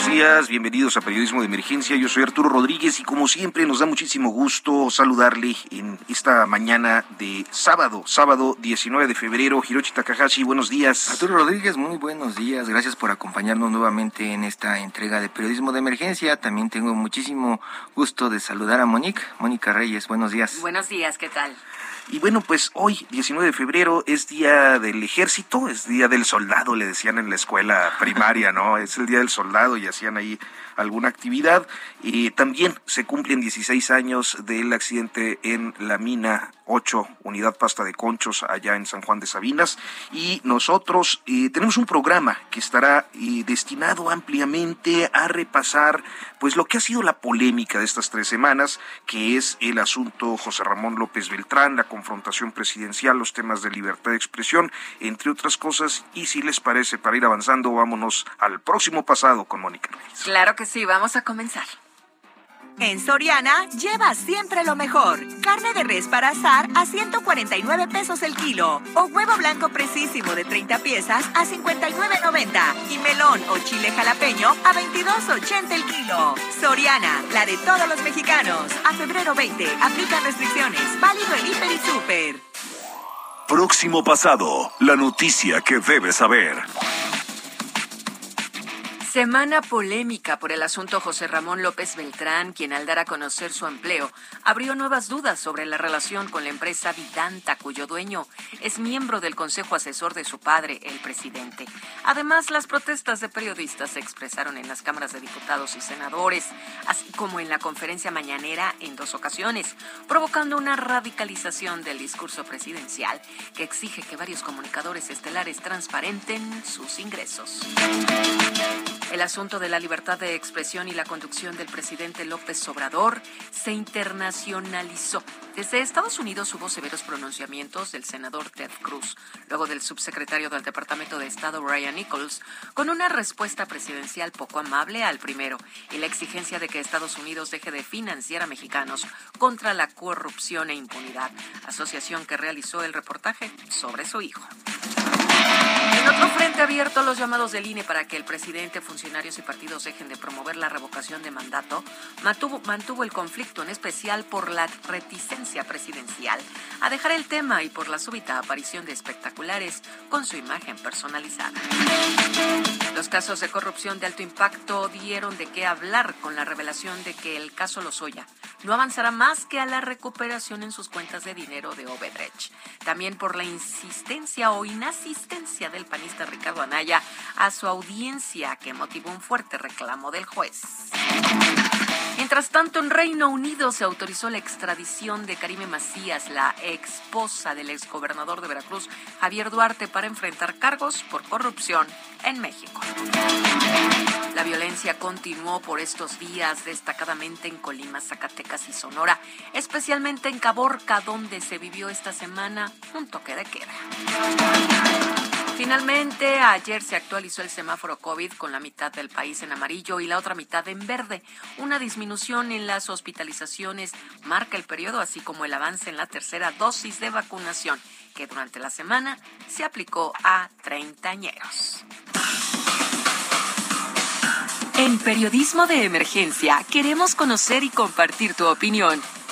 Buenos días, bienvenidos a Periodismo de Emergencia. Yo soy Arturo Rodríguez y como siempre nos da muchísimo gusto saludarle en esta mañana de sábado, sábado 19 de febrero. Hiroshi Takahashi, buenos días. Arturo Rodríguez, muy buenos días. Gracias por acompañarnos nuevamente en esta entrega de Periodismo de Emergencia. También tengo muchísimo gusto de saludar a Monique. Mónica Reyes, buenos días. Buenos días, ¿qué tal? Y bueno, pues hoy, 19 de febrero, es día del ejército, es día del soldado, le decían en la escuela primaria, ¿no? Es el día del soldado y hacían ahí alguna actividad. Y también se cumplen 16 años del accidente en la mina 8, unidad pasta de conchos, allá en San Juan de Sabinas. Y nosotros eh, tenemos un programa que estará eh, destinado ampliamente a repasar pues lo que ha sido la polémica de estas tres semanas, que es el asunto José Ramón López Beltrán, la confrontación presidencial, los temas de libertad de expresión, entre otras cosas. Y si les parece, para ir avanzando, vámonos al próximo pasado con Mónica Reyes. Claro que sí, vamos a comenzar. En Soriana, lleva siempre lo mejor. Carne de res para asar a 149 pesos el kilo. O huevo blanco precisísimo de 30 piezas a 59.90. Y melón o chile jalapeño a 22.80 el kilo. Soriana, la de todos los mexicanos. A febrero 20, aplican restricciones. Válido en Hiper y Super. Próximo pasado, la noticia que debes saber. Semana polémica por el asunto José Ramón López Beltrán, quien al dar a conocer su empleo abrió nuevas dudas sobre la relación con la empresa Vidanta, cuyo dueño es miembro del Consejo Asesor de su padre, el presidente. Además, las protestas de periodistas se expresaron en las cámaras de diputados y senadores, así como en la conferencia mañanera en dos ocasiones, provocando una radicalización del discurso presidencial que exige que varios comunicadores estelares transparenten sus ingresos. El asunto de la libertad de expresión y la conducción del presidente López Obrador se internacionalizó. Desde Estados Unidos hubo severos pronunciamientos del senador Ted Cruz, luego del subsecretario del Departamento de Estado Ryan Nichols, con una respuesta presidencial poco amable al primero y la exigencia de que Estados Unidos deje de financiar a mexicanos contra la corrupción e impunidad, asociación que realizó el reportaje sobre su hijo. En otro frente abierto, los llamados del INE para que el presidente, funcionarios y partidos dejen de promover la revocación de mandato mantuvo, mantuvo el conflicto, en especial por la reticencia presidencial a dejar el tema y por la súbita aparición de espectaculares con su imagen personalizada. Los casos de corrupción de alto impacto dieron de qué hablar con la revelación de que el caso Lozoya no avanzará más que a la recuperación en sus cuentas de dinero de Obedrech. También por la insistencia o inasistencia del panista Ricardo Anaya a su audiencia que motivó un fuerte reclamo del juez. Mientras tanto, en Reino Unido se autorizó la extradición de Karime Macías, la esposa del exgobernador de Veracruz, Javier Duarte, para enfrentar cargos por corrupción en México. La violencia continuó por estos días, destacadamente en Colima, Zacatecas y Sonora, especialmente en Caborca, donde se vivió esta semana un toque de queda. Finalmente, ayer se actualizó el semáforo COVID con la mitad del país en amarillo y la otra mitad en verde. Una disminución en las hospitalizaciones marca el periodo, así como el avance en la tercera dosis de vacunación, que durante la semana se aplicó a treintañeros. En Periodismo de Emergencia queremos conocer y compartir tu opinión.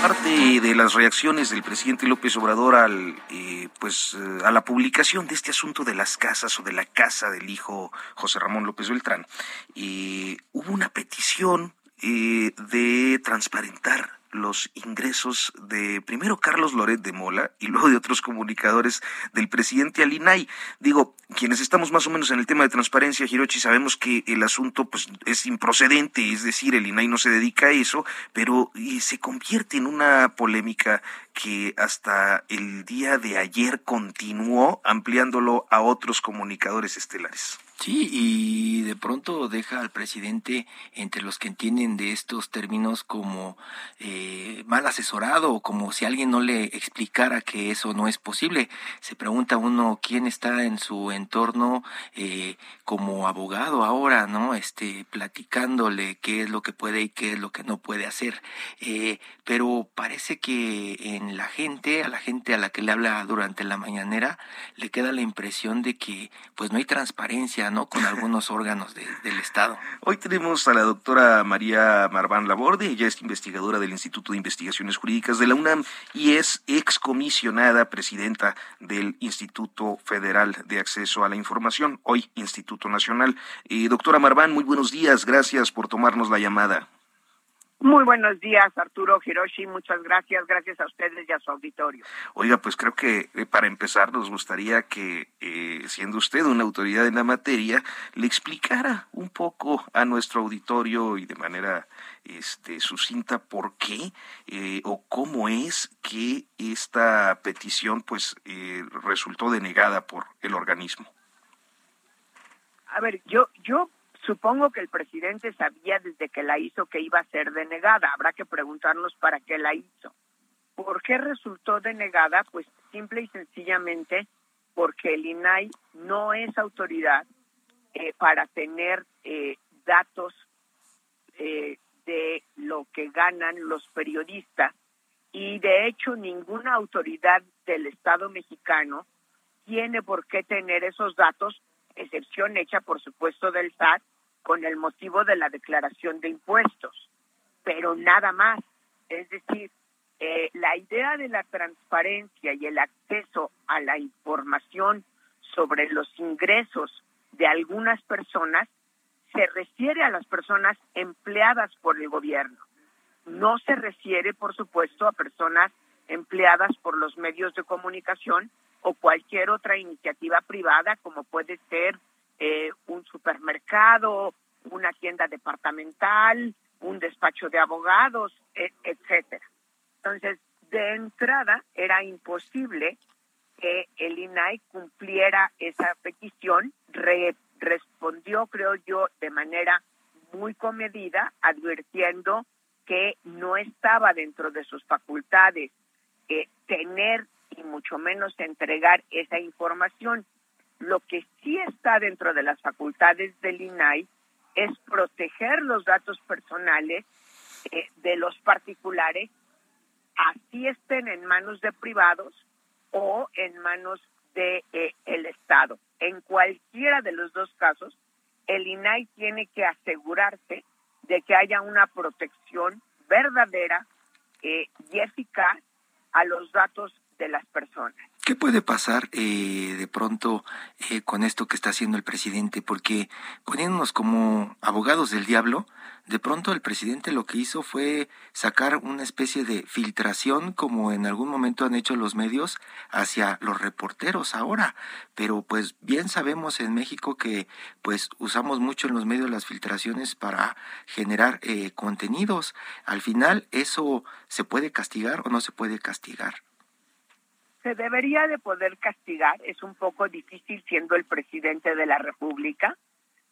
Parte de las reacciones del presidente López Obrador al, eh, pues, eh, a la publicación de este asunto de las casas o de la casa del hijo José Ramón López Beltrán, y hubo una petición eh, de transparentar los ingresos de primero Carlos Loret de Mola y luego de otros comunicadores del presidente Alinay. Digo, quienes estamos más o menos en el tema de transparencia, Hirochi, sabemos que el asunto pues es improcedente, es decir, el INAI no se dedica a eso, pero se convierte en una polémica que hasta el día de ayer continuó ampliándolo a otros comunicadores estelares. Sí, y de pronto deja al presidente entre los que entienden de estos términos como eh, mal asesorado o como si alguien no le explicara que eso no es posible. Se pregunta uno quién está en su entorno eh, como abogado ahora, ¿no? Este, platicándole qué es lo que puede y qué es lo que no puede hacer. Eh, pero parece que en la gente, a la gente a la que le habla durante la mañanera, le queda la impresión de que pues no hay transparencia Con algunos órganos del Estado. Hoy tenemos a la doctora María Marván Laborde, ella es investigadora del Instituto de Investigaciones Jurídicas de la UNAM y es excomisionada presidenta del Instituto Federal de Acceso a la Información, hoy Instituto Nacional. Eh, doctora Marván, muy buenos días, gracias por tomarnos la llamada. Muy buenos días, Arturo Hiroshi. Muchas gracias. Gracias a ustedes y a su auditorio. Oiga, pues creo que eh, para empezar nos gustaría que, eh, siendo usted una autoridad en la materia, le explicara un poco a nuestro auditorio y de manera este, sucinta por qué eh, o cómo es que esta petición pues resultó denegada por el organismo. A ver, yo, yo Supongo que el presidente sabía desde que la hizo que iba a ser denegada. Habrá que preguntarnos para qué la hizo. ¿Por qué resultó denegada? Pues simple y sencillamente porque el INAI no es autoridad eh, para tener eh, datos eh, de lo que ganan los periodistas y de hecho ninguna autoridad del Estado mexicano tiene por qué tener esos datos, excepción hecha por supuesto del SAT, con el motivo de la declaración de impuestos, pero nada más. Es decir, eh, la idea de la transparencia y el acceso a la información sobre los ingresos de algunas personas se refiere a las personas empleadas por el gobierno. No se refiere, por supuesto, a personas empleadas por los medios de comunicación o cualquier otra iniciativa privada, como puede ser eh, supermercado, una tienda departamental, un despacho de abogados, e, etcétera. Entonces, de entrada era imposible que el INAI cumpliera esa petición. respondió, creo yo, de manera muy comedida, advirtiendo que no estaba dentro de sus facultades eh, tener y mucho menos entregar esa información. Lo que sí está dentro de las facultades del INAI es proteger los datos personales eh, de los particulares, así estén en manos de privados o en manos de eh, el Estado. En cualquiera de los dos casos, el INAI tiene que asegurarse de que haya una protección verdadera eh, y eficaz a los datos de las personas. ¿Qué puede pasar eh, de pronto eh, con esto que está haciendo el presidente? Porque poniéndonos como abogados del diablo, de pronto el presidente lo que hizo fue sacar una especie de filtración, como en algún momento han hecho los medios, hacia los reporteros ahora. Pero pues bien sabemos en México que pues usamos mucho en los medios las filtraciones para generar eh, contenidos. Al final, ¿eso se puede castigar o no se puede castigar? Se debería de poder castigar, es un poco difícil siendo el presidente de la República,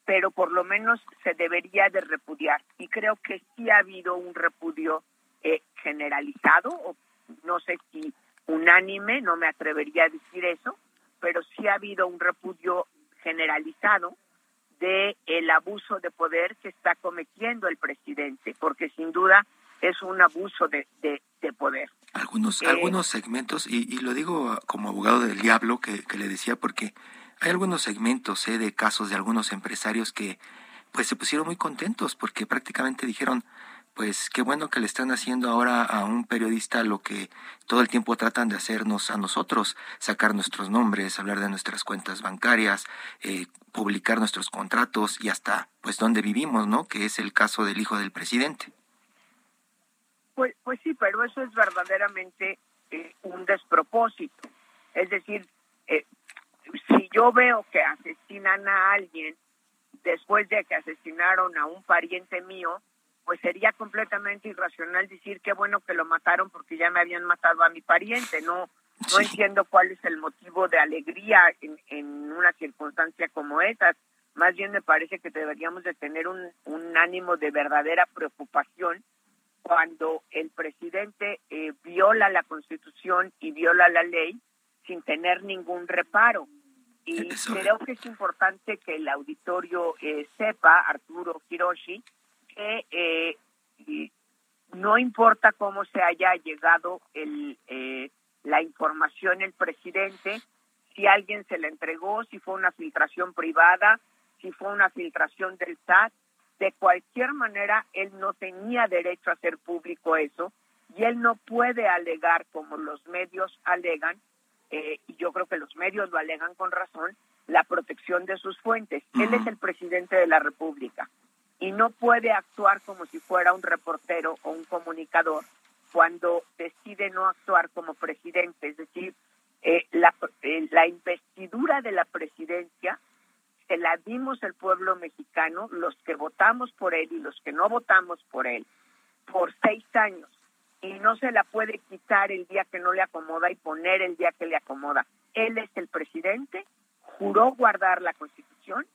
pero por lo menos se debería de repudiar. Y creo que sí ha habido un repudio eh, generalizado, o no sé si unánime, no me atrevería a decir eso, pero sí ha habido un repudio generalizado de el abuso de poder que está cometiendo el presidente, porque sin duda es un abuso de, de, poder. Algunos, eh, algunos segmentos, y, y, lo digo como abogado del diablo que, que, le decía, porque hay algunos segmentos eh, de casos de algunos empresarios que pues se pusieron muy contentos porque prácticamente dijeron, pues qué bueno que le están haciendo ahora a un periodista lo que todo el tiempo tratan de hacernos a nosotros, sacar nuestros nombres, hablar de nuestras cuentas bancarias, eh, publicar nuestros contratos y hasta pues dónde vivimos, ¿no? Que es el caso del hijo del presidente. Pues, pues sí, pero eso es verdaderamente eh, un despropósito. Es decir, eh, si yo veo que asesinan a alguien después de que asesinaron a un pariente mío, pues sería completamente irracional decir qué bueno que lo mataron porque ya me habían matado a mi pariente. No, no entiendo cuál es el motivo de alegría en, en una circunstancia como esa. Más bien me parece que deberíamos de tener un, un ánimo de verdadera preocupación cuando el presidente eh, viola la constitución y viola la ley sin tener ningún reparo. Y creo que es importante que el auditorio eh, sepa, Arturo Hiroshi, que eh, no importa cómo se haya llegado el, eh, la información el presidente, si alguien se le entregó, si fue una filtración privada, si fue una filtración del SAT, de cualquier manera él no tenía derecho a hacer público eso y él no puede alegar como los medios alegan, eh, y yo creo que los medios lo alegan con razón, la protección de sus fuentes. Él es el presidente de la República y no puede actuar como si fuera un reportero o un comunicador cuando decide no actuar como presidente. Es decir, eh, la, eh, la investidura de la presidencia se la dimos el pueblo mexicano, los que votamos por él y los que no votamos por él, por seis años. Y no se la puede quitar el día que no le acomoda y poner el día que le acomoda. Él es el presidente, juró guardar la Constitución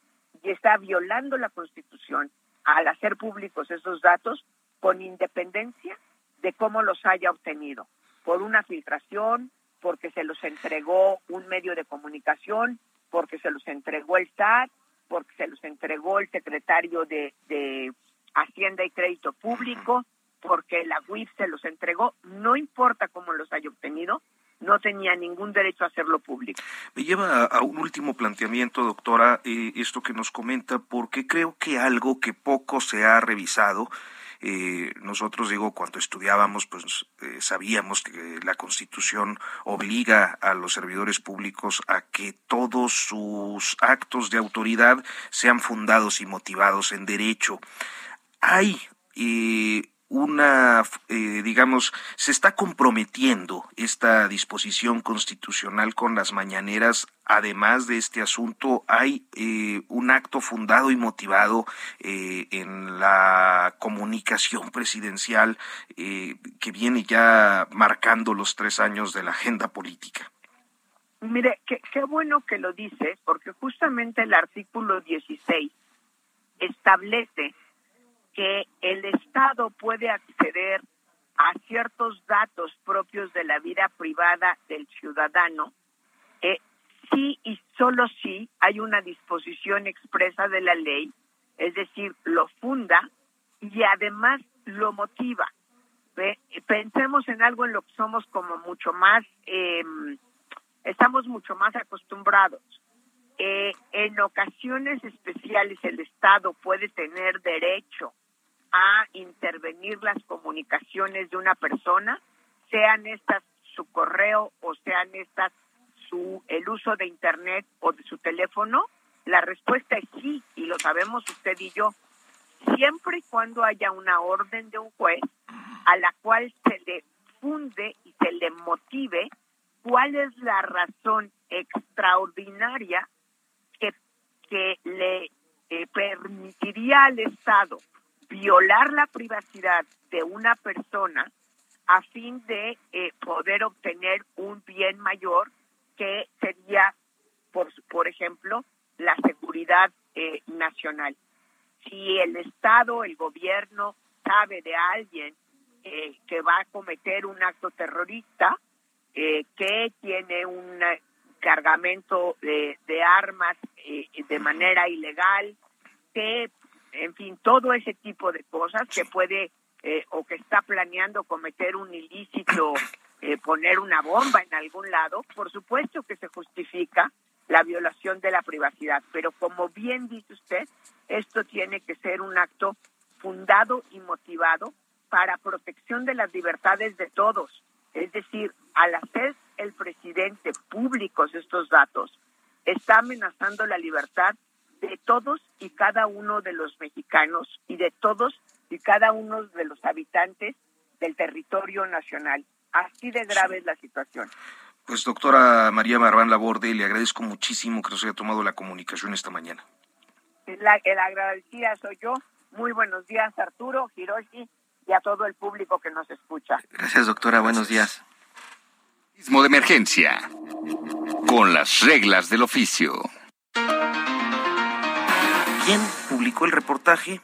y está violando la Constitución al hacer públicos esos datos con independencia de cómo los haya obtenido, por una filtración, porque se los entregó un medio de comunicación, porque se los entregó el SAT, porque se los entregó el secretario de, de Hacienda y Crédito Público, porque la UIF se los entregó, no importa cómo los haya obtenido, no tenía ningún derecho a hacerlo público. Me lleva a, un último planteamiento, doctora, eh, esto que nos comenta, porque creo que algo que poco se ha revisado, eh, nosotros digo, cuando estudiábamos, pues eh, sabíamos que la Constitución obliga a los servidores públicos a que todos sus actos de autoridad sean fundados y motivados en derecho. Hay una, eh, digamos, se está comprometiendo esta disposición constitucional con las mañaneras. Además de este asunto, hay eh, un acto fundado y motivado eh, en la comunicación presidencial que viene ya marcando los tres años de la agenda política. Mire, qué, bueno que lo dice, porque justamente el artículo 16 establece que el Estado puede acceder a ciertos datos propios de la vida privada del ciudadano, eh, sí y solo si hay una disposición expresa de la ley, es decir, lo funda y además lo motiva. Pensemos en algo en lo que somos como mucho más, em, estamos mucho más acostumbrados. Eh, en ocasiones especiales el Estado puede tener derecho a intervenir las comunicaciones de una persona, sean estas su correo o sean estas su el uso de internet o de su teléfono? La respuesta es sí, y lo sabemos usted y yo, siempre y cuando haya una orden de un juez a la cual se le funde y se le motive cuál es la razón extraordinaria que, que le eh, permitiría al Estado violar la privacidad de una persona a fin de eh, poder obtener un bien mayor que sería, por, por ejemplo, la seguridad eh, nacional. Si el Estado, el gobierno sabe de alguien eh, que va a cometer un acto terrorista, que tiene un cargamento de, de armas de manera ilegal, que fin, todo ese tipo de cosas que puede eh, o que está planeando cometer un ilícito, eh, poner una bomba en algún lado, por supuesto que se justifica la violación de la privacidad, pero como bien dice usted, esto tiene que ser un acto fundado y motivado para protección de las libertades de todos. Es decir, al hacer el presidente públicos estos datos, está amenazando la libertad de todos y cada uno de los mexicanos y de todos y cada uno de los habitantes del territorio nacional. Así de grave es la situación. Pues doctora María Marván Laborde, le agradezco muchísimo que nos haya tomado la comunicación esta mañana. La, la agradecida soy yo. Muy buenos días, Arturo, Hiroshi y a todo el público que nos escucha. Gracias, doctora. Buenos días. De emergencia. Con las reglas del oficio. ¿Quién publicó el reportaje?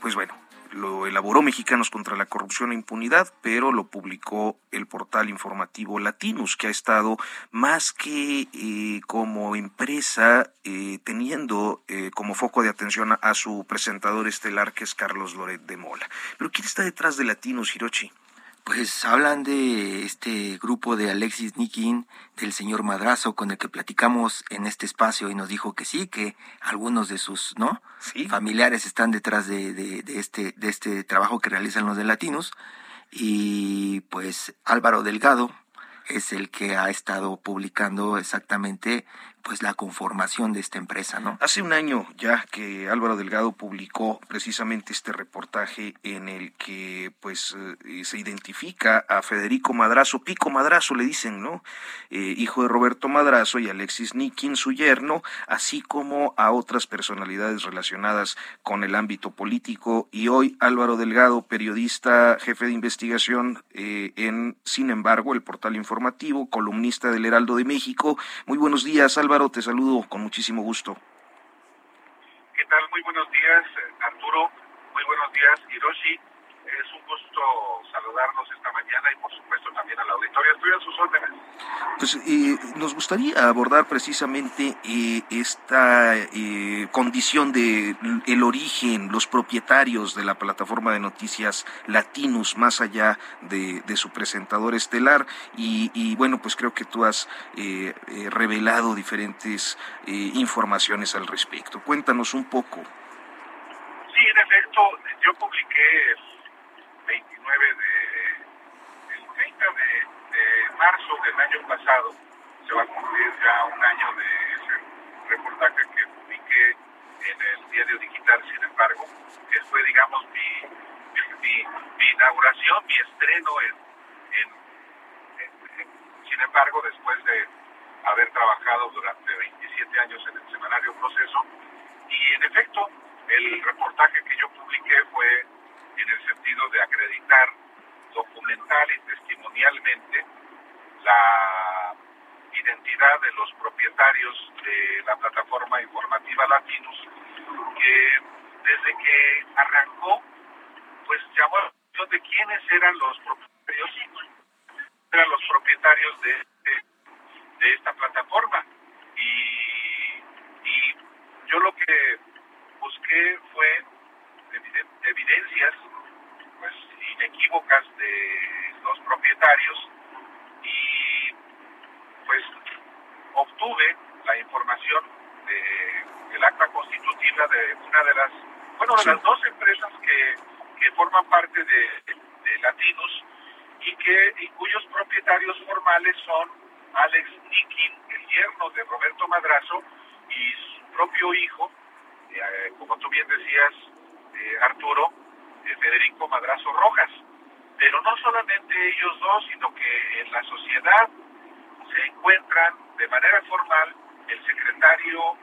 Pues bueno, lo elaboró Mexicanos contra la Corrupción e Impunidad, pero lo publicó el portal informativo Latinus, que ha estado más que eh, como empresa eh, teniendo eh, como foco de atención a, a, su presentador estelar, que es Carlos Loret de Mola. Pero ¿quién está detrás de Latinus, Hirochi? Pues hablan de este grupo de Alexis Nikin, del señor Madrazo, con el que platicamos en este espacio y nos dijo que sí, que algunos de sus no ¿Sí? familiares están detrás de, de, de, este, de este trabajo que realizan los de Latinos. Y pues Álvaro Delgado es el que ha estado publicando exactamente pues la conformación de esta empresa, ¿no? Hace un año ya que Álvaro Delgado publicó precisamente este reportaje en el que pues eh, se identifica a Federico Madrazo, Pico Madrazo le dicen, ¿no? Eh, hijo de Roberto Madrazo y Alexis Nikin, su yerno, así como a otras personalidades relacionadas con el ámbito político. Y hoy Álvaro Delgado, periodista, jefe de investigación eh, en, sin embargo, el portal informativo, columnista del Heraldo de México. Muy buenos días, Álvaro te saludo con muchísimo gusto. ¿Qué tal? Muy buenos días, Arturo. Muy buenos días, Hiroshi. Es un gusto saludarnos esta mañana y por supuesto también a la auditoría. Estoy a sus órdenes. Pues eh, nos gustaría abordar precisamente eh, esta eh, condición de el origen, los propietarios de la plataforma de noticias Latinus, más allá de, de su presentador estelar. Y, y, bueno, pues creo que tú has revelado diferentes informaciones al respecto. Cuéntanos un poco. Sí, en efecto, yo publiqué 29 de, el 30 de, marzo del año pasado, se va a cumplir ya un año de ese reportaje que publiqué en el diario digital, sin embargo, que fue, digamos, mi, mi, inauguración, mi estreno en, en, en, en, sin embargo, después de haber trabajado durante 27 años en el semanario Proceso, y en efecto, el reportaje que yo publiqué fue en el sentido de acreditar documental y testimonialmente la identidad de los propietarios de la plataforma informativa Latinos, que desde que arrancó, pues llamó la atención de quiénes eran los propietarios, eran los propietarios de, de, de esta plataforma. Y, y yo lo que busqué fue evidencias pues inequívocas de los propietarios y pues obtuve la información de, del acta constitutiva de una de las bueno de las dos empresas que, que forman parte de, de Latinos y que y cuyos propietarios formales son Alex Nikin, el yerno de Roberto Madrazo y su propio hijo eh, como tú bien decías, Arturo, eh, Federico Madrazo Rojas. Pero no solamente ellos dos, sino que en la sociedad se encuentran de manera formal el secretario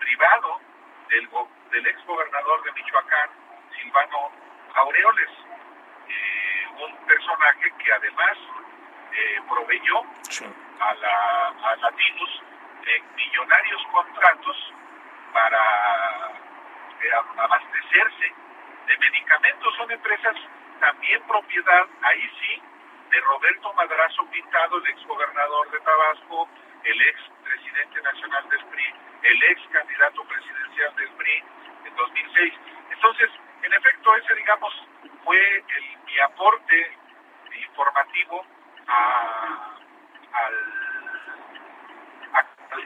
privado del, del ex gobernador de Michoacán, Silvano Aureoles, un personaje que además proveyó a, la, a Latinos millonarios contratos para eh, abastecerse de medicamentos. Son empresas también propiedad, ahí sí, de Roberto Madrazo Pintado, el ex gobernador de Tabasco, el ex presidente nacional del PRI, el ex candidato presidencial del PRI en 2006. Entonces, en efecto, ese, digamos, fue el, mi aporte informativo a, al,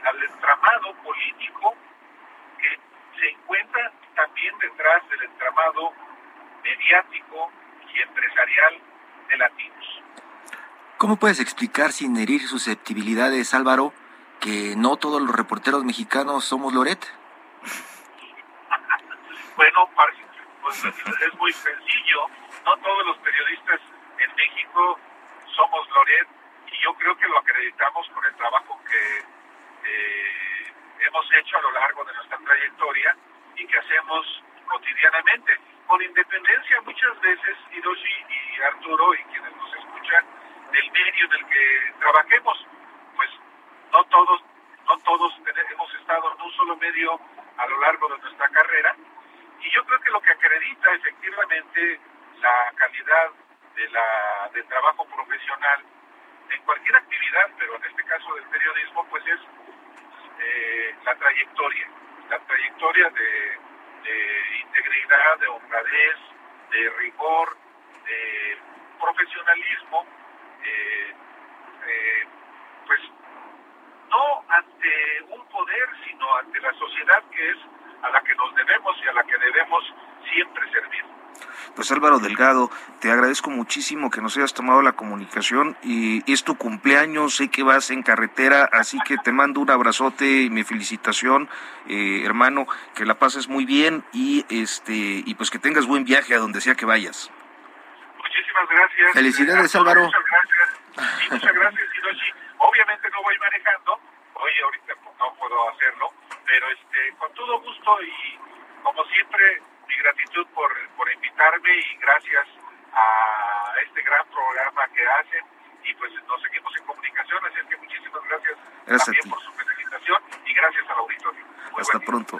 al entramado político que se encuentra también detrás del entramado mediático y empresarial de latinos. ¿Cómo puedes explicar sin herir susceptibilidades, Álvaro, que no todos los reporteros mexicanos somos Loret? bueno, pues es muy sencillo. No todos los periodistas en México somos Loret y yo creo que lo acreditamos con el trabajo que eh, hemos hecho a lo largo de nuestra trayectoria y que hacemos cotidianamente. Con independencia muchas veces, Hiroshi y Arturo y quienes nos escuchan, del medio en el que trabajemos, pues no todos, no todos hemos estado en un solo medio a lo largo de nuestra carrera y yo creo que lo que acredita efectivamente la calidad de la del trabajo profesional en cualquier actividad, pero en este caso del periodismo, pues es eh, la trayectoria, la trayectoria de, integridad, de honradez, de rigor, de profesionalismo, eh, eh, pues no ante un poder, sino ante la sociedad que es a la que nos debemos y a la que debemos siempre servir. Pues Álvaro Delgado, te agradezco muchísimo que nos hayas tomado la comunicación y es tu cumpleaños, sé que vas en carretera, así que te mando un abrazote y mi felicitación, eh, hermano, que la pases muy bien y este y pues que tengas buen viaje a donde sea que vayas. Muchísimas gracias. Felicidades, Álvaro. Muchas gracias. muchas gracias, Hiroshi. Obviamente no voy manejando, hoy ahorita no puedo hacerlo, pero este con todo gusto y como siempre mi gratitud por, por invitarme y gracias a este gran programa que hacen y pues nos seguimos en comunicación, así que muchísimas gracias, también por su felicitación y gracias al auditorio. Hasta pronto.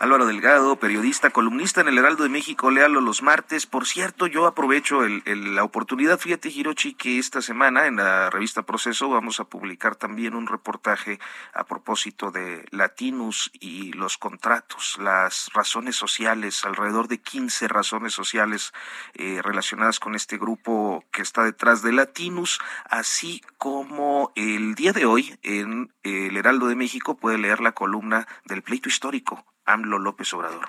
Álvaro Delgado, periodista, columnista en el Heraldo de México, léalo los martes. Por cierto, yo aprovecho la oportunidad, fíjate Hirochi, que esta semana en la revista Proceso vamos a publicar también un reportaje a propósito de Latinus y los contratos, las razones sociales, alrededor de 15 razones sociales eh, relacionadas con este grupo que está detrás de Latinus, así como el día de hoy en el Heraldo de México puede leer la columna del pleito histórico AMLO López Obrador.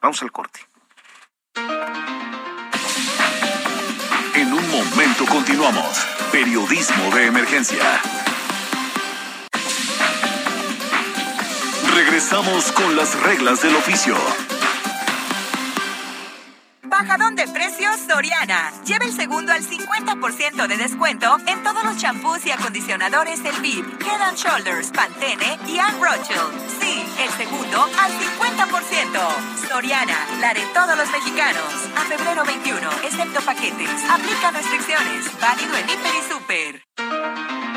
Vamos al corte. En un momento continuamos. Periodismo de emergencia. Regresamos con las reglas del oficio. Bajadón de precios Soriana. Lleva el segundo al 50% de descuento en todos los champús y acondicionadores del VIP, Head Shoulders, Pantene y Anne Rothschild. Sí, el segundo al 50%. Soriana, la de todos los mexicanos. A febrero 21, excepto paquetes. Aplica restricciones. Válido en Hiper y Super.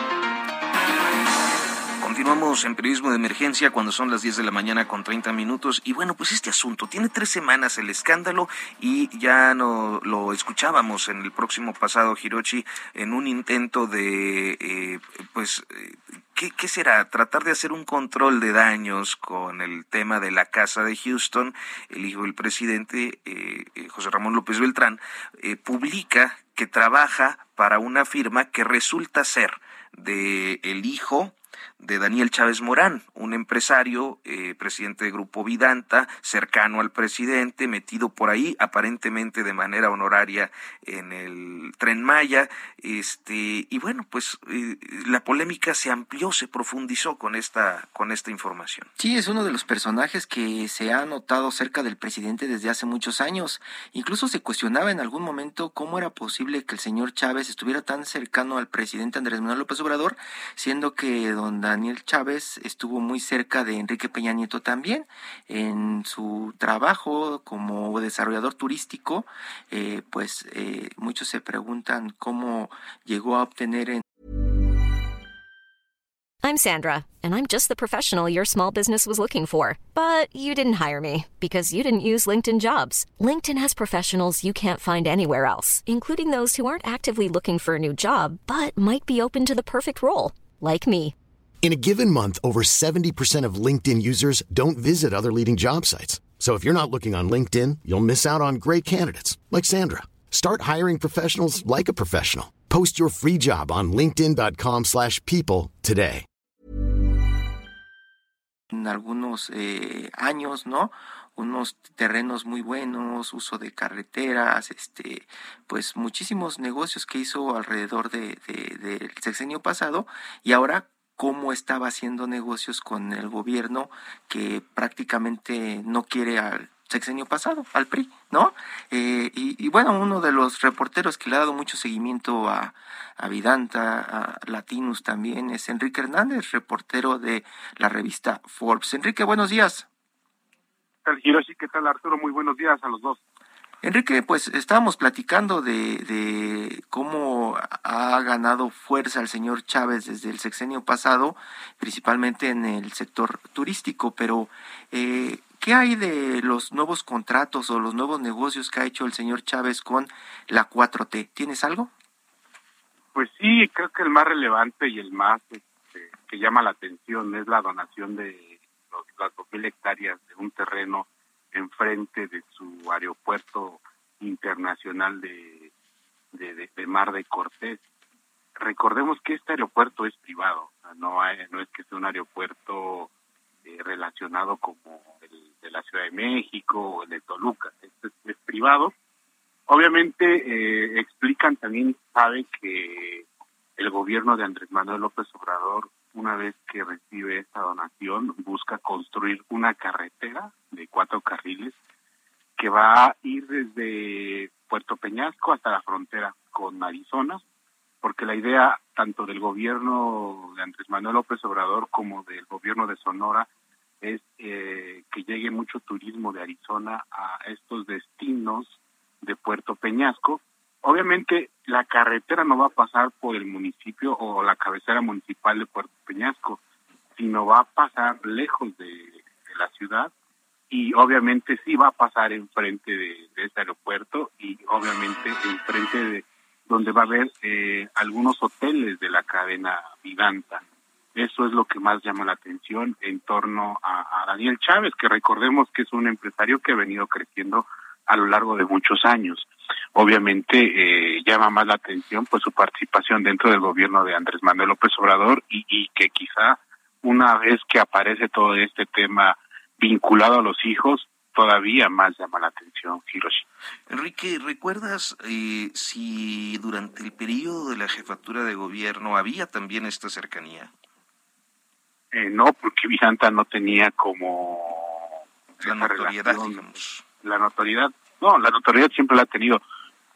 Continuamos en periodismo de emergencia cuando son las 10 de la mañana con 30 minutos. Y bueno, pues este asunto tiene tres semanas el escándalo y ya no lo escuchábamos en el próximo pasado, Hirochi, en un intento de, eh, pues, eh, ¿qué, será? Tratar de hacer un control de daños con el tema de la casa de Houston. El hijo del presidente, eh, José Ramón López Beltrán, publica que trabaja para una firma que resulta ser de el hijo de Daniel Chávez Morán, un empresario, eh, presidente de Grupo Vidanta, cercano al presidente, metido por ahí, aparentemente de manera honoraria en el tren Maya. Este, y bueno, pues eh, la polémica se amplió, se profundizó con esta, con esta información. Sí, es uno de los personajes que se ha notado cerca del presidente desde hace muchos años. Incluso se cuestionaba en algún momento cómo era posible que el señor Chávez estuviera tan cercano al presidente Andrés Manuel López Obrador, siendo que don Daniel Chávez estuvo muy cerca de Enrique Peña Nieto también en su trabajo como desarrollador turístico, eh, pues eh, muchos se preguntan cómo llegó a obtener en I'm Sandra, and I'm just the professional your small business was looking for. But you didn't hire me because you didn't use LinkedIn jobs. LinkedIn has professionals you can't find anywhere else, including those who aren't actively looking for a new job, but might be open to the perfect role, like me. In a given month, over 70% of LinkedIn users don't visit other leading job sites. So if you're not looking on LinkedIn, you'll miss out on great candidates like Sandra. Start hiring professionals like a professional. Post your free job on linkedin.com/people today. En algunos eh, años, ¿no? unos terrenos muy buenos, uso de carreteras, este, pues muchísimos negocios que hizo alrededor de, del sexenio pasado y ahora cómo estaba haciendo negocios con el gobierno que prácticamente no quiere al sexenio pasado, al PRI, ¿no? Eh, y, bueno, uno de los reporteros que le ha dado mucho seguimiento a, Vidanta, a Latinus también, es Enrique Hernández, reportero de la revista Forbes. Enrique, buenos días. ¿Qué tal, Hiroshi? ¿Qué tal, Arturo? Muy buenos días a los dos. Enrique, pues estábamos platicando de, de, cómo ha ganado fuerza el señor Chávez desde el sexenio pasado, principalmente en el sector turístico, pero eh, ¿qué hay de los nuevos contratos o los nuevos negocios que ha hecho el señor Chávez con la 4T? ¿Tienes algo? Pues sí, creo que el más relevante y el más este, que llama la atención es la donación de las dos mil hectáreas de un terreno enfrente de su aeropuerto internacional de, de, Mar de Cortés. Recordemos que este aeropuerto es privado, no, no es que sea un aeropuerto eh, relacionado como el de la Ciudad de México o el de Toluca, este es, privado. Obviamente eh, explican también, sabe que el gobierno de Andrés Manuel López Obrador una vez que recibe esta donación, busca construir una carretera de cuatro carriles que va a ir desde Puerto Peñasco hasta la frontera con Arizona, porque la idea tanto del gobierno de Andrés Manuel López Obrador como del gobierno de Sonora es eh, que llegue mucho turismo de Arizona a estos destinos de Puerto Peñasco Obviamente la carretera no va a pasar por el municipio o la cabecera municipal de Puerto Peñasco, sino va a pasar lejos de, la ciudad y obviamente sí va a pasar enfrente de, de este aeropuerto y obviamente enfrente de donde va a haber eh, algunos hoteles de la cadena Vidanta. Eso es lo que más llama la atención en torno a, a Daniel Chávez, que recordemos que es un empresario que ha venido creciendo a lo largo de muchos años. Obviamente eh, llama más la atención pues su participación dentro del gobierno de Andrés Manuel López Obrador y, y que quizá una vez que aparece todo este tema vinculado a los hijos, todavía más llama la atención, Hiroshi. Enrique, ¿recuerdas eh, si durante el periodo de la jefatura de gobierno había también esta cercanía? Eh, no, porque Viganta no tenía como la notoriedad, digamos la notoriedad, no, la notoriedad siempre la ha tenido.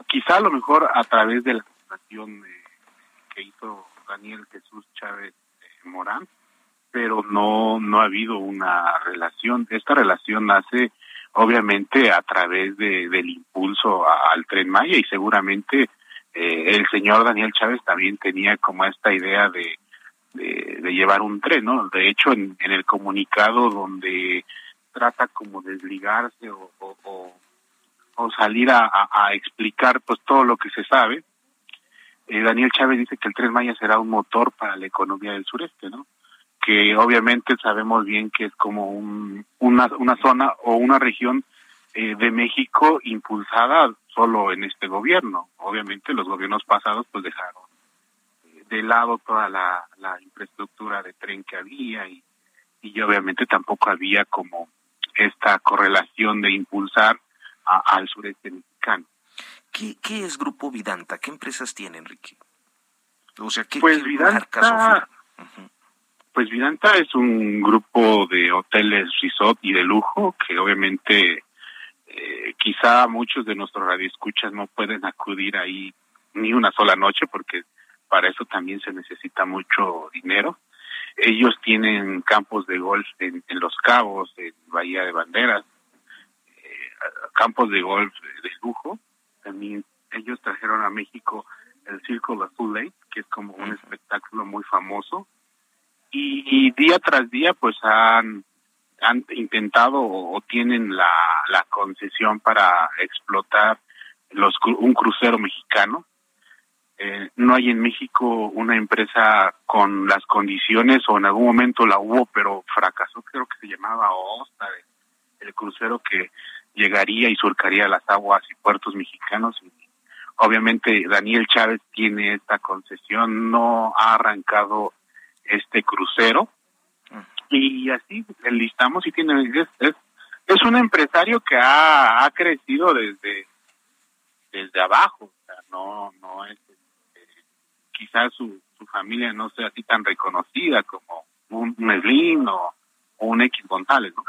Quizá a lo mejor a través de la fundación que hizo Daniel Jesús Chávez eh, Morán, pero no, no ha habido una relación. Esta relación nace obviamente a través de, del impulso al tren Maya y seguramente eh, el señor Daniel Chávez también tenía como esta idea de, de, llevar un tren, ¿no? De hecho, en, en el comunicado donde trata como de desligarse o, o, salir a, a, explicar pues todo lo que se sabe. Eh, Daniel Chávez dice que el Tren Maya será un motor para la economía del sureste, ¿no? Que obviamente sabemos bien que es como un, una, una zona o una región eh, de México impulsada solo en este gobierno. Obviamente los gobiernos pasados pues dejaron eh, de lado toda la, la infraestructura de tren que había y, y obviamente tampoco había como esta correlación de impulsar al sureste mexicano. ¿Qué, ¿Qué, es Grupo Vidanta? ¿Qué empresas tiene, Enrique? O sea, ¿qué, pues Vidanta, Pues Vidanta es un grupo de hoteles resort y de lujo que obviamente eh, quizá muchos de nuestros radioescuchas no pueden acudir ahí ni una sola noche porque para eso también se necesita mucho dinero. Ellos tienen campos de golf en, Los Cabos, en Bahía de Banderas, eh, campos de golf de lujo. También ellos trajeron a México el Circo Azul Lake, que es como un espectáculo muy famoso. Y, día tras día, pues han, han intentado o, tienen la, la concesión para explotar los, un crucero mexicano eh, no hay en México una empresa con las condiciones o en algún momento la hubo pero fracasó creo que se llamaba Osta el crucero que llegaría y surcaría las aguas y puertos mexicanos. Obviamente Daniel Chávez tiene esta concesión no ha arrancado este crucero. Y así enlistamos y tiene es, es un empresario que ha, ha crecido desde desde abajo, o sea, no no es quizás su, su familia no sea así tan reconocida como un, Slim o, o un X González, ¿no?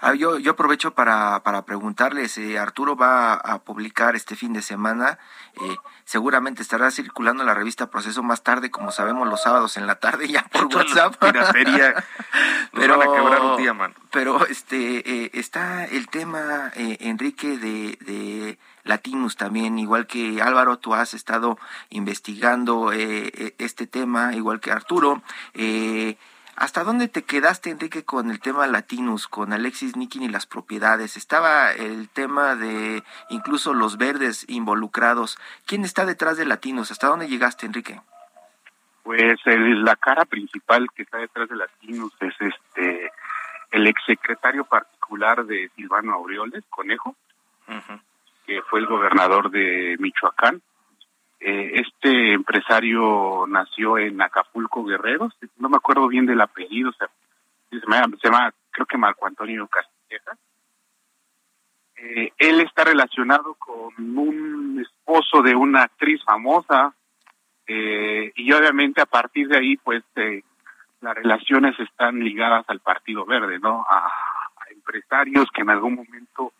Ah, yo, yo aprovecho para, para preguntarles, eh, Arturo va a publicar este fin de semana, eh, seguramente estará circulando la revista Proceso más tarde, como sabemos los sábados en la tarde ya por WhatsApp. Piratería. pero, van a quebrar un día, mano. Pero este, eh, está el tema, eh, Enrique, de, de Latinus también, igual que Álvaro, tú has estado investigando eh, eh, este tema, igual que Arturo. Eh, ¿Hasta dónde te quedaste, Enrique, con el tema Latinus, con Alexis Nikin y las propiedades? Estaba el tema de incluso los verdes involucrados. ¿Quién está detrás de Latinus? ¿Hasta dónde llegaste, Enrique? Pues el- la cara principal que está detrás de Latinos es este el exsecretario particular de Silvano Aureoles, Conejo, que fue el gobernador de Michoacán. Eh, este empresario nació en Acapulco, Guerrero, no me acuerdo bien del apellido, o sea, se llama, se llama, creo que Marco Antonio Castilleja. Eh, él está relacionado con un esposo de una actriz famosa, eh, y obviamente a partir de ahí, pues, eh, las relaciones están ligadas al Partido Verde, ¿no? A, a empresarios que en algún momento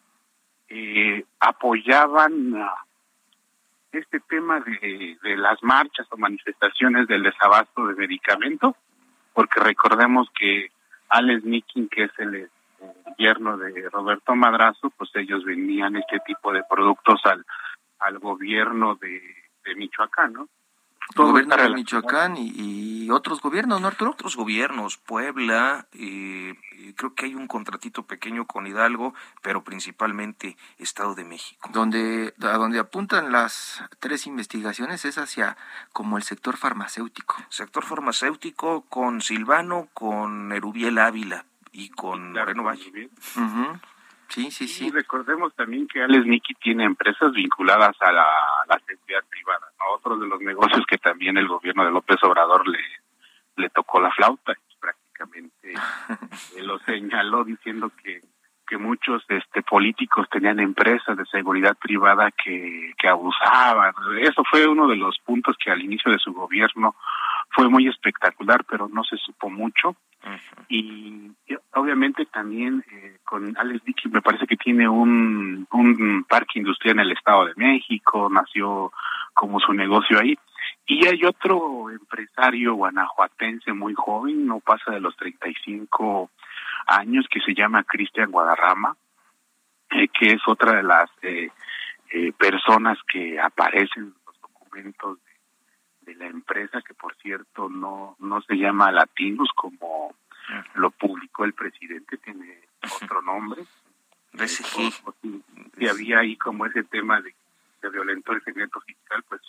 eh, apoyaban a este tema de, de las marchas o manifestaciones del desabasto de medicamentos, porque recordemos que Alex Nikin, que es el, eh, yerno de Roberto Madrazo, pues ellos vendían este tipo de productos al, al gobierno de Michoacán, ¿no? Todo gobierno de. Michoacán y, y otros gobiernos, ¿no, Arturo? Otros gobiernos, Puebla, eh, eh, creo que hay un contratito pequeño con Hidalgo, pero principalmente Estado de México. Donde, a donde apuntan las tres investigaciones es hacia como el sector farmacéutico. Sector farmacéutico con Silvano, con Erubiel Ávila y con Claro, Moreno Valle. bien. Ujú. Sí, sí, Y sí. recordemos también que Alex Nicky tiene empresas vinculadas a la, a la seguridad privada, ¿no? Otro de los negocios que también el gobierno de López Obrador le, le tocó la flauta, prácticamente lo señaló diciendo que, que muchos este políticos tenían empresas de seguridad privada que, que abusaban. Eso fue uno de los puntos que al inicio de su gobierno fue muy espectacular, pero no se supo mucho y y obviamente también eh, con Alex Dickey me parece que tiene un, un parque industrial en el Estado de México, nació como su negocio ahí. Y hay otro empresario guanajuatense muy joven, no pasa de los 35 años, que se llama Cristian Guadarrama, eh, que es otra de las eh, eh, personas que aparecen en los documentos de, la empresa, que por cierto no, no se llama Latinos como lo publicó el presidente, tiene otro nombre. BCG. Eh, si, había ahí como ese tema de que violentó el secreto fiscal, pues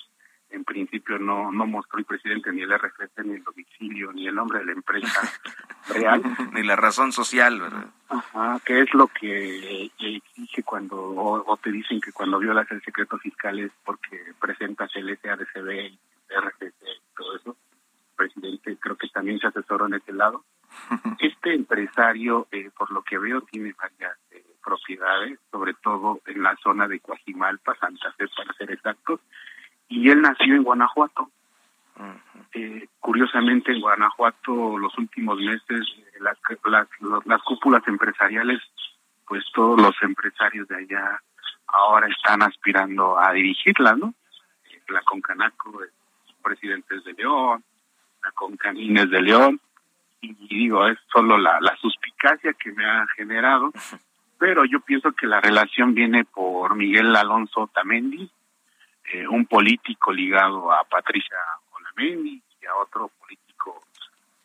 en principio no, no mostró el presidente ni el RFC, ni el domicilio, ni el nombre de la empresa real. Ni la razón social, ¿verdad? Ajá, que es lo que exige cuando, o, o te dicen que cuando violas el secreto fiscal es porque presentas el SADCB y el RFC y todo eso. El presidente creo que también se asesoró en ese lado. Este empresario, eh, por lo que veo, tiene varias eh, propiedades, sobre todo en la zona de Coajimalpa, Santa Fe para ser exactos, y él nació en Guanajuato. Eh, curiosamente, en Guanajuato, los últimos meses, eh, las, las, las cúpulas empresariales, pues todos los empresarios de allá ahora están aspirando a dirigirla, ¿no? Eh, La Concanaco, presidentes de León, la Concanín es de León, y digo, es solo la, la suspicacia que me ha generado, pero yo pienso que la relación viene por Miguel Alonso Tamendi, eh, un político ligado a Patricia Olamendi y a otro político,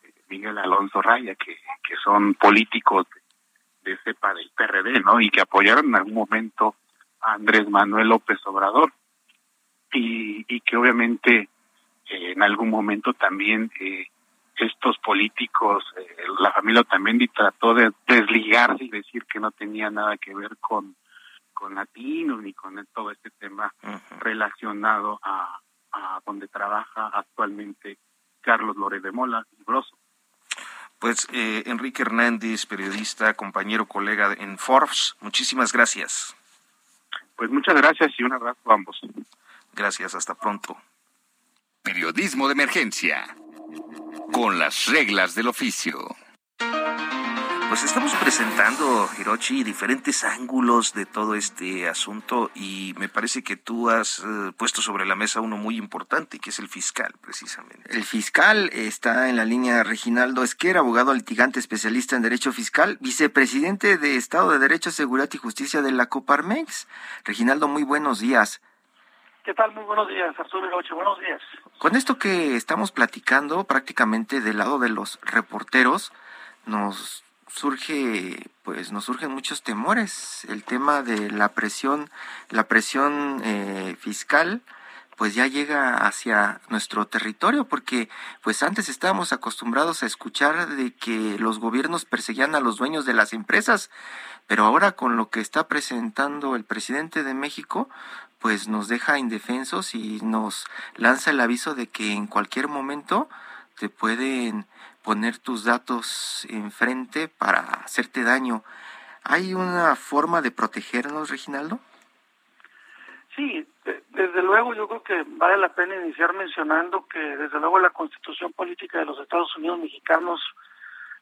eh, Miguel Alonso Raya, que, que son políticos de, cepa del PRD, ¿no? Y que apoyaron en algún momento a Andrés Manuel López Obrador y, y que obviamente eh, en algún momento también eh, estos políticos, eh, la familia Otamendi trató de desligarse y decir que no tenía nada que ver con, con latinos ni con todo este tema relacionado a, a donde trabaja actualmente Carlos Lore de Mola y Broso. Pues eh, Enrique Hernández, periodista, compañero, colega en Forbes, muchísimas gracias. Pues muchas gracias y un abrazo a ambos. Gracias, hasta pronto. Periodismo de emergencia. Con las reglas del oficio. Pues estamos presentando, Hirochi, diferentes ángulos de todo este asunto y me parece que tú has eh, puesto sobre la mesa uno muy importante, que es el fiscal, precisamente. El fiscal está en la línea Reginaldo Esquer, abogado litigante especialista en Derecho Fiscal, vicepresidente de Estado de Derecho, Seguridad y Justicia de la Coparmex. Reginaldo, muy buenos días. ¿Qué tal? Muy buenos días, Arturo Hirochi. Buenos días. Con esto que estamos platicando, prácticamente del lado de los reporteros, nos surge, pues nos surgen muchos temores. El tema de la presión, la presión eh, fiscal, pues ya llega hacia nuestro territorio, porque pues antes estábamos acostumbrados a escuchar de que los gobiernos perseguían a los dueños de las empresas, pero ahora con lo que está presentando el presidente de México, pues nos deja indefensos y nos lanza el aviso de que en cualquier momento te pueden poner tus datos enfrente para hacerte daño. ¿Hay una forma de protegernos, Reginaldo? Sí, desde luego yo creo que vale la pena iniciar mencionando que desde luego la Constitución Política de los Estados Unidos Mexicanos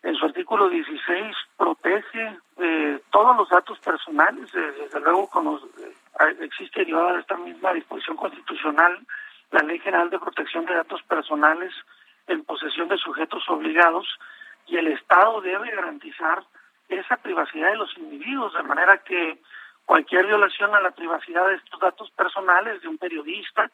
en su artículo 16 protege eh, todos los datos personales, desde luego como eh, existe derivada de esta misma disposición constitucional la Ley General de Protección de Datos Personales en posesión de sujetos obligados y el Estado debe garantizar esa privacidad de los individuos, de manera que cualquier violación a la privacidad de estos datos personales de un periodista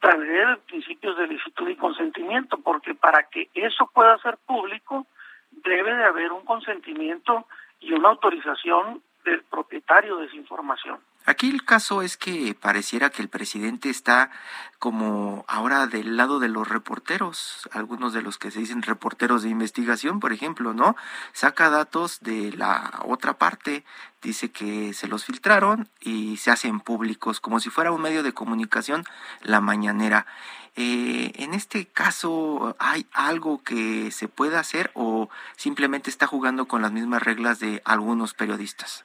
trae principios de licitud y consentimiento, porque para que eso pueda ser público debe de haber un consentimiento y una autorización del propietario de esa información. Aquí el caso es que pareciera que el presidente está como ahora del lado de los reporteros, algunos de los que se dicen reporteros de investigación, por ejemplo, ¿no? Saca datos de la otra parte, dice que se los filtraron y se hacen públicos, como si fuera un medio de comunicación la mañanera. Eh, en este caso, ¿hay algo que se pueda hacer o simplemente está jugando con las mismas reglas de algunos periodistas?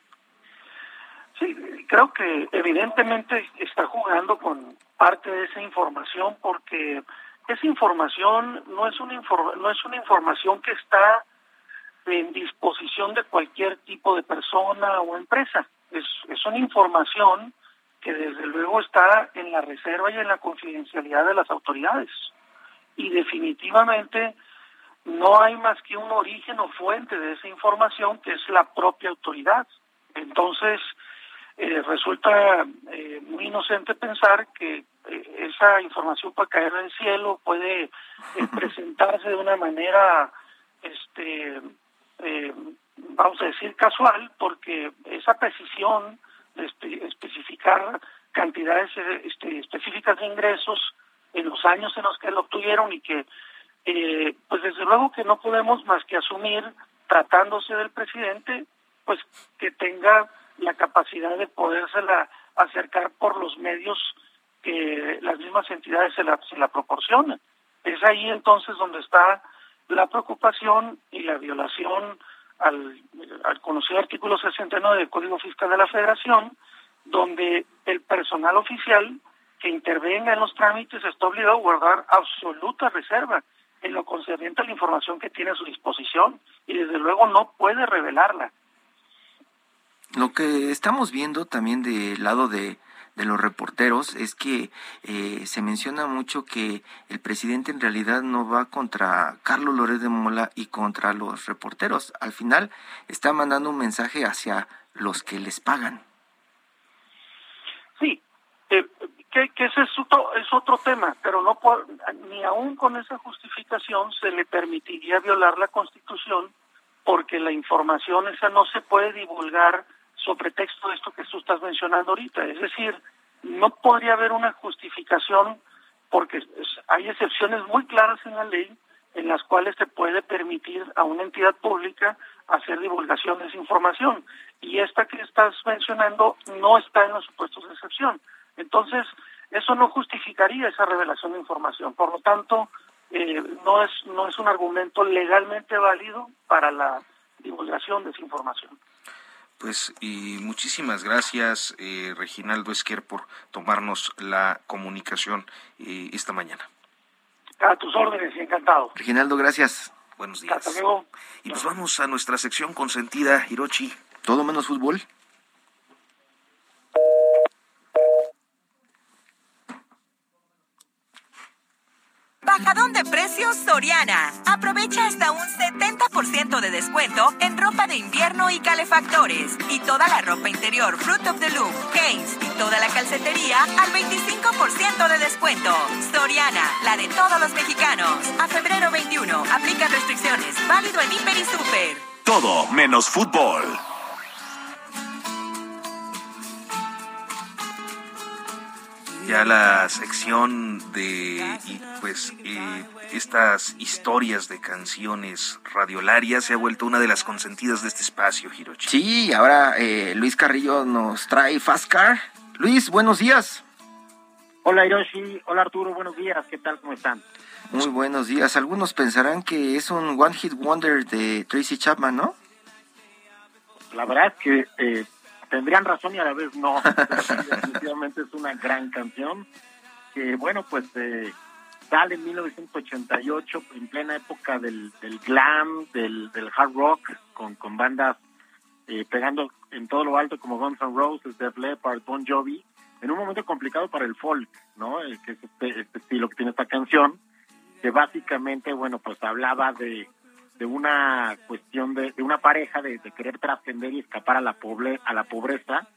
Sí, creo que evidentemente está jugando con parte de esa información porque esa información no es una no es una información que está en disposición de cualquier tipo de persona o empresa. Es, es una información que desde luego está en la reserva y en la confidencialidad de las autoridades. Y definitivamente no hay más que un origen o fuente de esa información que es la propia autoridad. Entonces, eh, resulta eh, muy inocente pensar que eh, esa información puede caer del cielo, puede presentarse de una manera, este, vamos a decir, casual, porque esa precisión de especificar cantidades este, específicas de ingresos en los años en los que lo obtuvieron y que, pues desde luego que no podemos más que asumir, tratándose del presidente, pues que tenga la capacidad de podérsela acercar por los medios que las mismas entidades se la, se la proporcionan. Es ahí entonces donde está la preocupación y la violación al, al conocido artículo 69 del Código Fiscal de la Federación, donde el personal oficial que intervenga en los trámites está obligado a guardar absoluta reserva en lo concerniente a la información que tiene a su disposición y desde luego no puede revelarla. Lo que estamos viendo también del lado de, los reporteros es que eh, se menciona mucho que el presidente en realidad no va contra Carlos Lórez de Mola y contra los reporteros. Al final está mandando un mensaje hacia los que les pagan. Sí, eh, que, ese es otro, es otro tema, pero no por, ni aún con esa justificación se le permitiría violar la Constitución porque la información esa no se puede divulgar sobre texto de esto que tú estás mencionando ahorita. Es decir, no podría haber una justificación porque hay excepciones muy claras en la ley en las cuales se puede permitir a una entidad pública hacer divulgación de esa información. Y esta que estás mencionando no está en los supuestos de excepción. Entonces, eso no justificaría esa revelación de información. Por lo tanto, eh, no es no es un argumento legalmente válido para la divulgación de esa información. Pues y muchísimas gracias, eh, Reginaldo Esquer, por tomarnos la comunicación eh, esta mañana. A tus órdenes y encantado. Reginaldo, gracias. Buenos días. Y pues vamos a nuestra sección consentida, Hirochi. Todo menos fútbol. Bajadón de precios Soriana. Aprovecha hasta un 70% de descuento en ropa de invierno y calefactores. Y toda la ropa interior Fruit of the Loom, Hanes y toda la calcetería al 25% de descuento. Soriana, la de todos los mexicanos. A febrero 21, aplica restricciones. Válido en Hiper y Super. Todo menos fútbol. Ya la sección de pues eh, estas historias de canciones radiolarias se ha vuelto una de las consentidas de este espacio, Hirochi. Sí, ahora eh, Luis Carrillo nos trae Fast Car. Luis, buenos días. Hola Hiroshi, hola Arturo, buenos días, ¿qué tal? ¿Cómo están? Muy buenos días. Algunos pensarán que es un One Hit Wonder de Tracy Chapman, ¿no? La verdad es que eh, tendrían razón y a la vez no. Definitivamente es una gran canción que, bueno, pues eh, sale en 1988 en plena época del, glam, del, hard rock, con, con bandas eh, pegando en todo lo alto como Guns N' Roses, Def Leppard, Bon Jovi, en un momento complicado para el folk, ¿no? Eh, que es este, este estilo que tiene esta canción, que básicamente, bueno, pues hablaba de de una cuestión de, una pareja de, querer trascender y escapar a la pobre, a la pobreza.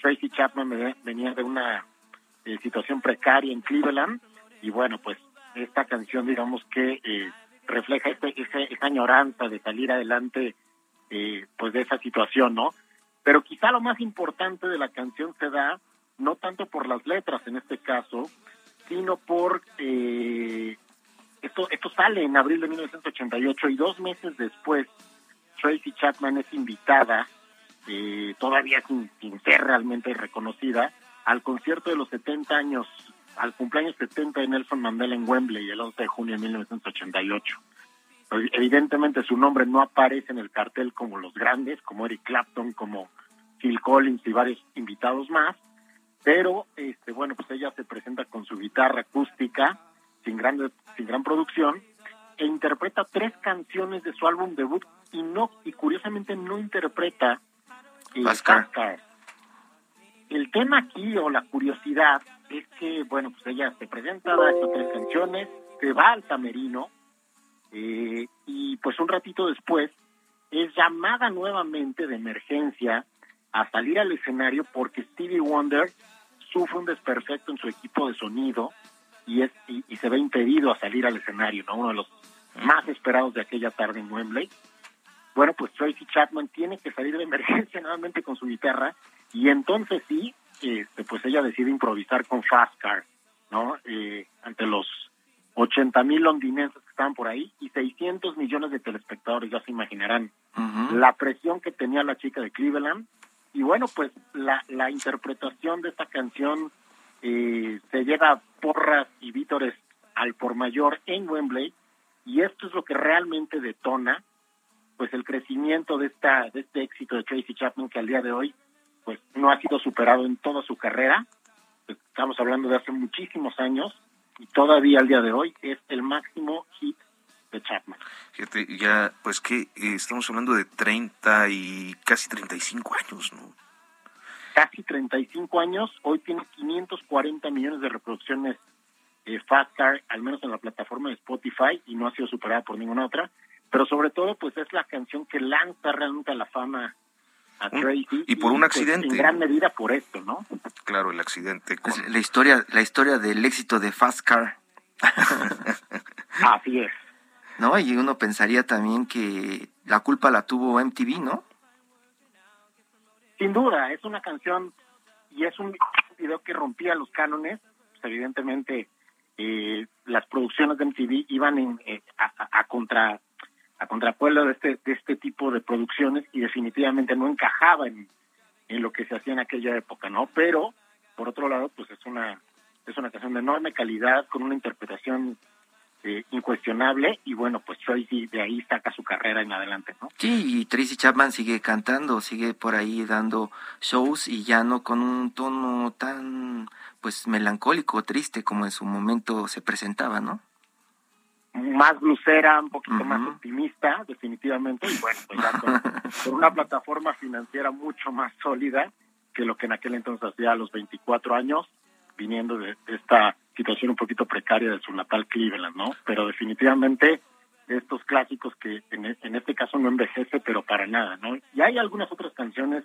Tracy Chapman venía de una eh, situación precaria en Cleveland y bueno, pues esta canción digamos que eh, refleja este, esa añoranza de salir adelante eh, pues de esa situación, ¿no? Pero quizá lo más importante de la canción se da no tanto por las letras en este caso, sino por eh, esto, esto sale en abril de 1988 y dos meses después Tracy Chapman es invitada, eh, todavía sin, ser realmente reconocida, al concierto de los 70 años, al cumpleaños 70 de Nelson Mandela en Wembley el 11 de junio de 1988. Evidentemente su nombre no aparece en el cartel como los grandes, como Eric Clapton, como Phil Collins y varios invitados más, pero este bueno, pues ella se presenta con su guitarra acústica sin gran, sin gran producción, e interpreta tres canciones de su álbum debut y no y curiosamente no interpreta eh, El tema aquí o la curiosidad es que, bueno, pues ella se presenta, da estas tres canciones, se va al camerino eh, y pues un ratito después es llamada nuevamente de emergencia a salir al escenario porque Stevie Wonder sufre un desperfecto en su equipo de sonido y, es, y, se ve impedido a salir al escenario, ¿no? Uno de los más esperados de aquella tarde en Wembley. Bueno, pues Tracy Chapman tiene que salir de emergencia nuevamente con su guitarra y entonces sí, este, pues ella decide improvisar con Fast Car, ¿no? Eh, ante los 80 mil londinenses que estaban por ahí y 600 millones de telespectadores, ya se imaginarán la presión que tenía la chica de Cleveland. Y bueno, pues la, la interpretación de esta canción eh, se lleva porras y vítores al por mayor en Wembley y esto es lo que realmente detona pues el crecimiento de esta de este éxito de Tracy Chapman que al día de hoy pues no ha sido superado en toda su carrera pues, estamos hablando de hace muchísimos años y todavía al día de hoy es el máximo hit de Chapman. Fíjate, ya pues que eh, estamos hablando de 30 y casi 35 años, ¿no? Casi 35 años, hoy tiene 540 millones de reproducciones eh, Fast Car, al menos en la plataforma de Spotify, y no ha sido superada por ninguna otra. Pero sobre todo, pues es la canción que lanza realmente a la fama a mm, Tracy. Y por un pues, accidente. en gran medida por esto, ¿no? Claro, el accidente. La historia, la historia del éxito de Fast Car. Así es. ¿No? Y uno pensaría también que la culpa la tuvo MTV, ¿no? Sin duda, es una canción y es un video que rompía los cánones. Pues, evidentemente, eh, las producciones de MTV iban en, eh, a, contra a contrapueblo de este de este tipo de producciones y definitivamente no encajaba en, en lo que se hacía en aquella época, ¿no? Pero por otro lado, pues es una es una canción de enorme calidad con una interpretación eh, incuestionable y bueno, pues Tracy de ahí saca su carrera en adelante, ¿no? Sí, y Tracy Chapman sigue cantando, sigue por ahí dando shows y ya no con un tono tan pues melancólico, triste como en su momento se presentaba, ¿no? Más lucera, un poquito más optimista, definitivamente, y bueno, pues ya con, con, una plataforma financiera mucho más sólida que lo que en aquel entonces hacía a los 24 años, viniendo de esta situación un poquito precaria de su natal Cleveland, ¿no? Pero definitivamente estos clásicos que en, en, este caso no envejece, pero para nada, ¿no? Y hay algunas otras canciones,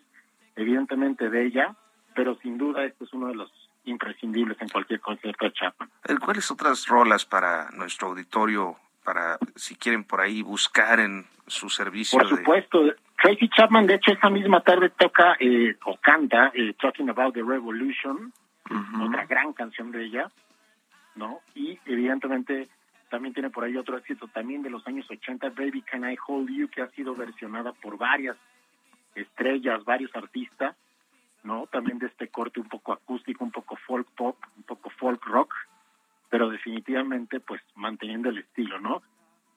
evidentemente, de ella, pero sin duda este es uno de los imprescindibles en cualquier concierto de Chapman. ¿Cuáles otras rolas para nuestro auditorio, para si quieren por ahí buscar en su servicio? Por supuesto, Tracy Chapman, de hecho, esa misma tarde toca eh, o canta eh, Talking About the Revolution, uh -huh. otra gran canción de ella. ¿No? Y evidentemente también tiene por ahí otro éxito también de los años 80, Baby Can I Hold You, que ha sido versionada por varias estrellas, varios artistas, ¿no? También de este corte un poco acústico, un poco folk pop, un poco folk rock, pero definitivamente pues manteniendo el estilo, ¿no?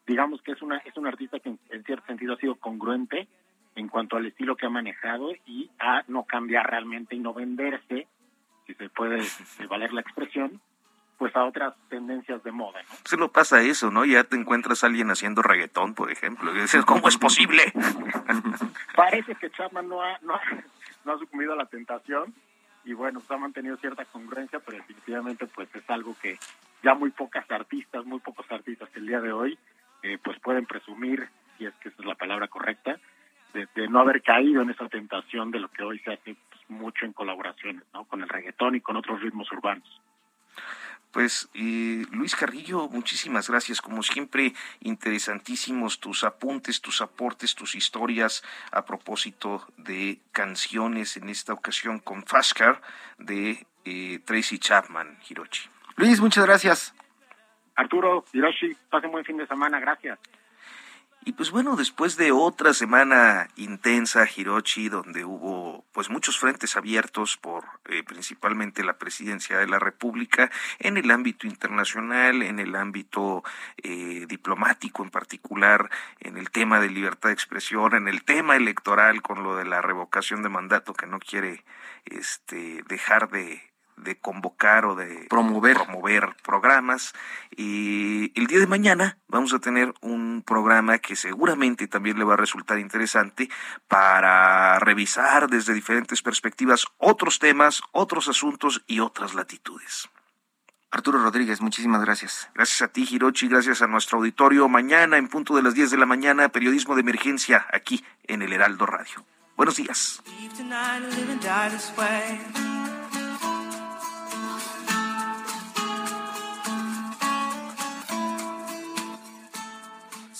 Digamos que es una es un artista que en, en cierto sentido ha sido congruente en cuanto al estilo que ha manejado y a no cambiar realmente y no venderse, si se puede valer la expresión, pues a otras tendencias de moda, ¿no? Se lo pasa eso, ¿no? Ya te encuentras a alguien haciendo reggaetón, por ejemplo, y dices, ¿cómo es posible? Parece que Chapman no ha, no, ha, no ha sucumbido a la tentación y bueno, pues ha mantenido cierta congruencia, pero definitivamente pues es algo que ya muy pocas artistas, muy pocos artistas el día de hoy, eh, pues pueden presumir, si es que esa es la palabra correcta, de, de, no haber caído en esa tentación de lo que hoy se hace pues, mucho en colaboraciones, ¿no? Con el reggaetón y con otros ritmos urbanos. Pues eh, Luis Carrillo, muchísimas gracias. Como siempre, interesantísimos tus apuntes, tus aportes, tus historias a propósito de canciones en esta ocasión con Fashcar de eh, Tracy Chapman, Hirochi. Luis, muchas gracias. Arturo, Hiroshi, pasen buen fin de semana, gracias. Y pues bueno, después de otra semana intensa, Hirochi, donde hubo pues muchos frentes abiertos por eh, principalmente la presidencia de la República en el ámbito internacional, en el ámbito eh, diplomático en particular, en el tema de libertad de expresión, en el tema electoral con lo de la revocación de mandato que no quiere este dejar de de convocar o de promover. promover programas. Y el día de mañana vamos a tener un programa que seguramente también le va a resultar interesante para revisar desde diferentes perspectivas otros temas, otros asuntos y otras latitudes. Arturo Rodríguez, muchísimas gracias. Gracias a ti, Hirochi, gracias a nuestro auditorio. Mañana, en punto de las 10 de la mañana, periodismo de emergencia aquí en el Heraldo Radio. Buenos días.